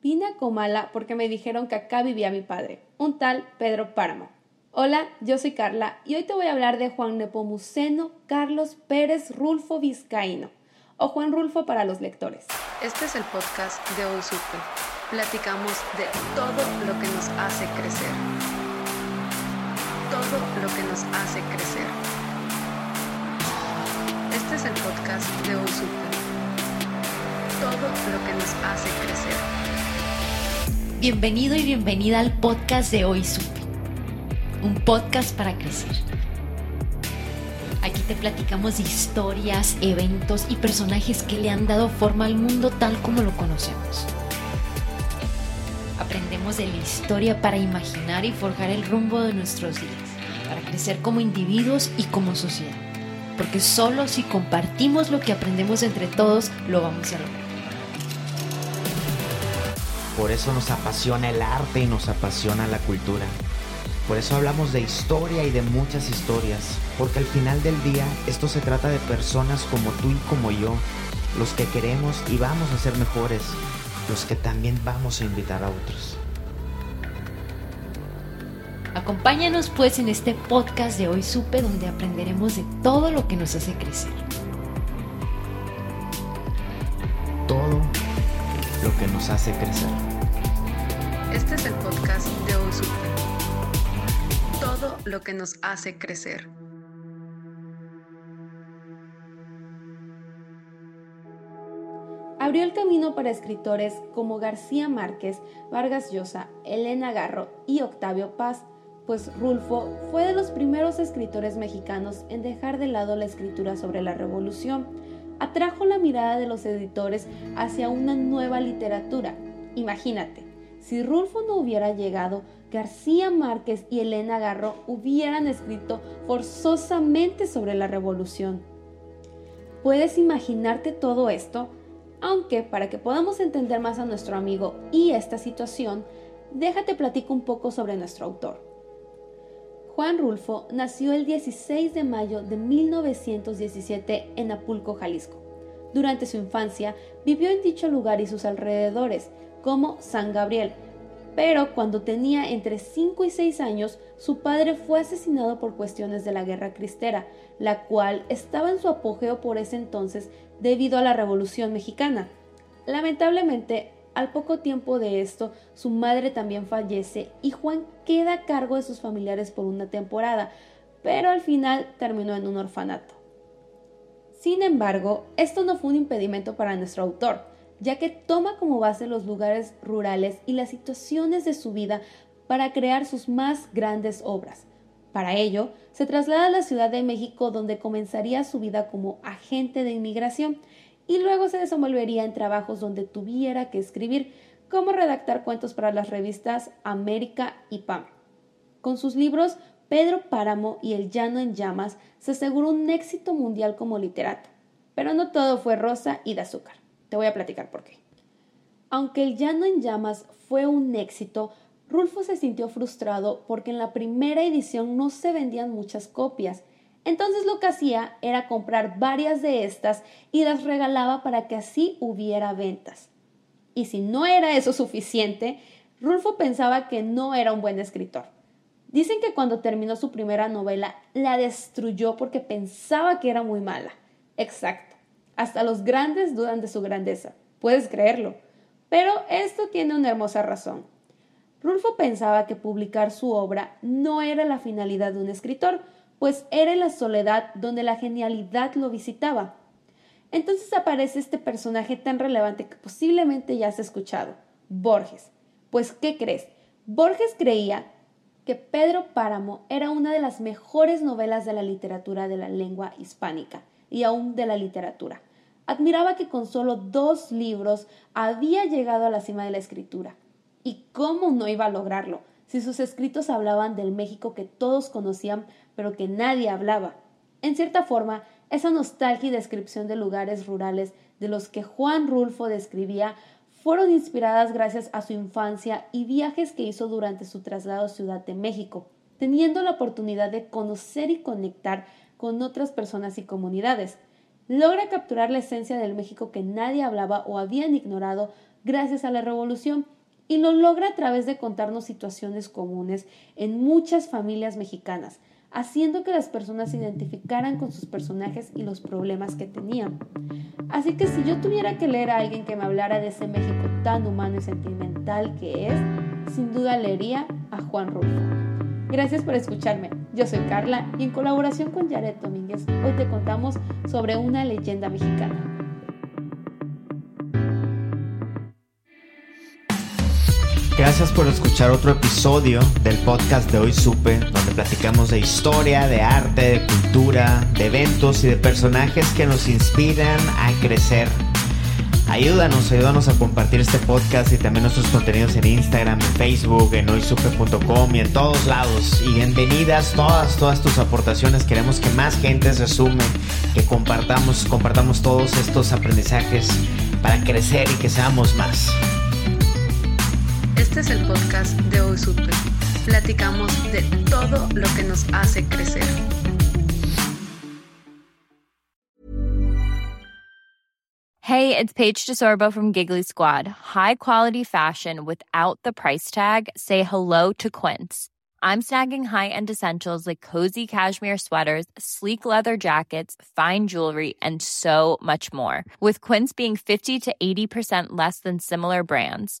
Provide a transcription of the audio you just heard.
Vine a Comala porque me dijeron que acá vivía mi padre, un tal Pedro Páramo. Hola, yo soy Carla y hoy te voy a hablar de Juan Nepomuceno Carlos Pérez Rulfo Vizcaíno, o Juan Rulfo para los lectores. Este es el podcast de Hoy Supe. Platicamos de todo lo que nos hace crecer. Todo lo que nos hace crecer. Este es el podcast de Hoy Supe. Todo lo que nos hace crecer. Bienvenido y bienvenida al podcast de Hoy Supe. Un podcast para crecer. Aquí te platicamos de historias, eventos y personajes que le han dado forma al mundo tal como lo conocemos. Aprendemos de la historia para imaginar y forjar el rumbo de nuestros días, para crecer como individuos y como sociedad. Porque solo si compartimos lo que aprendemos entre todos, lo vamos a lograr. Por eso nos apasiona el arte y nos apasiona la cultura. Por eso hablamos de historia y de muchas historias, porque al final del día esto se trata de personas como tú y como yo, los que queremos y vamos a ser mejores, los que también vamos a invitar a otros. Acompáñanos pues en este podcast de Hoy Supe donde aprenderemos de todo lo que nos hace crecer. Que nos hace crecer. Este es el podcast de Hoy Supe. Todo lo que nos hace crecer. Abrió el camino para escritores como García Márquez, Vargas Llosa, Elena Garro y Octavio Paz, pues Rulfo fue de los primeros escritores mexicanos en dejar de lado la escritura sobre la revolución. Atrajo la mirada de los editores hacia una nueva literatura. Imagínate, si Rulfo no hubiera llegado, García Márquez y Elena Garro hubieran escrito forzosamente sobre la revolución. ¿Puedes imaginarte todo esto? Aunque para que podamos entender más a nuestro amigo y esta situación, déjate platico un poco sobre nuestro autor. Juan Rulfo nació el 16 de mayo de 1917 en Apulco, Jalisco. Durante su infancia vivió en dicho lugar y sus alrededores, como San Gabriel, pero cuando tenía entre 5 y 6 años, su padre fue asesinado por cuestiones de la guerra cristera, la cual estaba en su apogeo por ese entonces debido a la Revolución Mexicana. Lamentablemente, al poco tiempo de esto, su madre también fallece y Juan queda a cargo de sus familiares por una temporada, pero al final terminó en un orfanato. Sin embargo, esto no fue un impedimento para nuestro autor, ya que toma como base los lugares rurales y las situaciones de su vida para crear sus más grandes obras. Para ello, se traslada a la Ciudad de México donde comenzaría su vida como agente de inmigración y luego se desenvolvería en trabajos donde tuviera que escribir, como redactar cuentos para las revistas América y PAM. Con sus libros Pedro Páramo y El Llano en Llamas se aseguró un éxito mundial como literato. Pero no todo fue rosa y de azúcar. Te voy a platicar por qué. Aunque El Llano en Llamas fue un éxito, Rulfo se sintió frustrado porque en la primera edición no se vendían muchas copias. Entonces lo que hacía era comprar varias de estas y las regalaba para que así hubiera ventas. Y si no era eso suficiente, Rulfo pensaba que no era un buen escritor. Dicen que cuando terminó su primera novela la destruyó porque pensaba que era muy mala. Exacto. Hasta los grandes dudan de su grandeza. Puedes creerlo. Pero esto tiene una hermosa razón. Rulfo pensaba que publicar su obra no era la finalidad de un escritor, pues era en la soledad donde la genialidad lo visitaba. Entonces aparece este personaje tan relevante que posiblemente ya has escuchado, Borges. Pues, ¿qué crees? Borges creía que Pedro Páramo era una de las mejores novelas de la literatura de la lengua hispánica y aún de la literatura. admiraba que con solo dos libros había llegado a la cima de la escritura. ¿Y cómo no iba a lograrlo? Si sus escritos hablaban del México que todos conocían, pero que nadie hablaba. En cierta forma, esa nostalgia y descripción de lugares rurales de los que Juan Rulfo describía fueron inspiradas gracias a su infancia y viajes que hizo durante su traslado a Ciudad de México, teniendo la oportunidad de conocer y conectar con otras personas y comunidades. Logra capturar la esencia del México que nadie hablaba o habían ignorado gracias a la revolución y lo logra a través de contarnos situaciones comunes en muchas familias mexicanas, haciendo que las personas se identificaran con sus personajes y los problemas que tenían. Así que si yo tuviera que leer a alguien que me hablara de ese México tan humano y sentimental que es, sin duda leería a Juan Rulfo. Gracias por escucharme. Yo soy Carla y en colaboración con Jared Domínguez hoy te contamos sobre una leyenda mexicana. Gracias por escuchar otro episodio del podcast de Hoy Supe, donde platicamos de historia, de arte, de cultura, de eventos y de personajes que nos inspiran a crecer. Ayúdanos, ayúdanos a compartir este podcast y también nuestros contenidos en Instagram, en Facebook, en hoysupe.com y en todos lados. Y bienvenidas todas, todas tus aportaciones. Queremos que más gente se sume, que compartamos, compartamos todos estos aprendizajes para crecer y que seamos más. Este es el podcast de Hoy Super. Platicamos de todo lo que nos hace crecer. Hey, it's Paige DeSorbo from Giggly Squad. High quality fashion without the price tag. Say hello to Quince. I'm snagging high-end essentials like cozy cashmere sweaters, sleek leather jackets, fine jewelry, and so much more. With Quince being 50 to 80% less than similar brands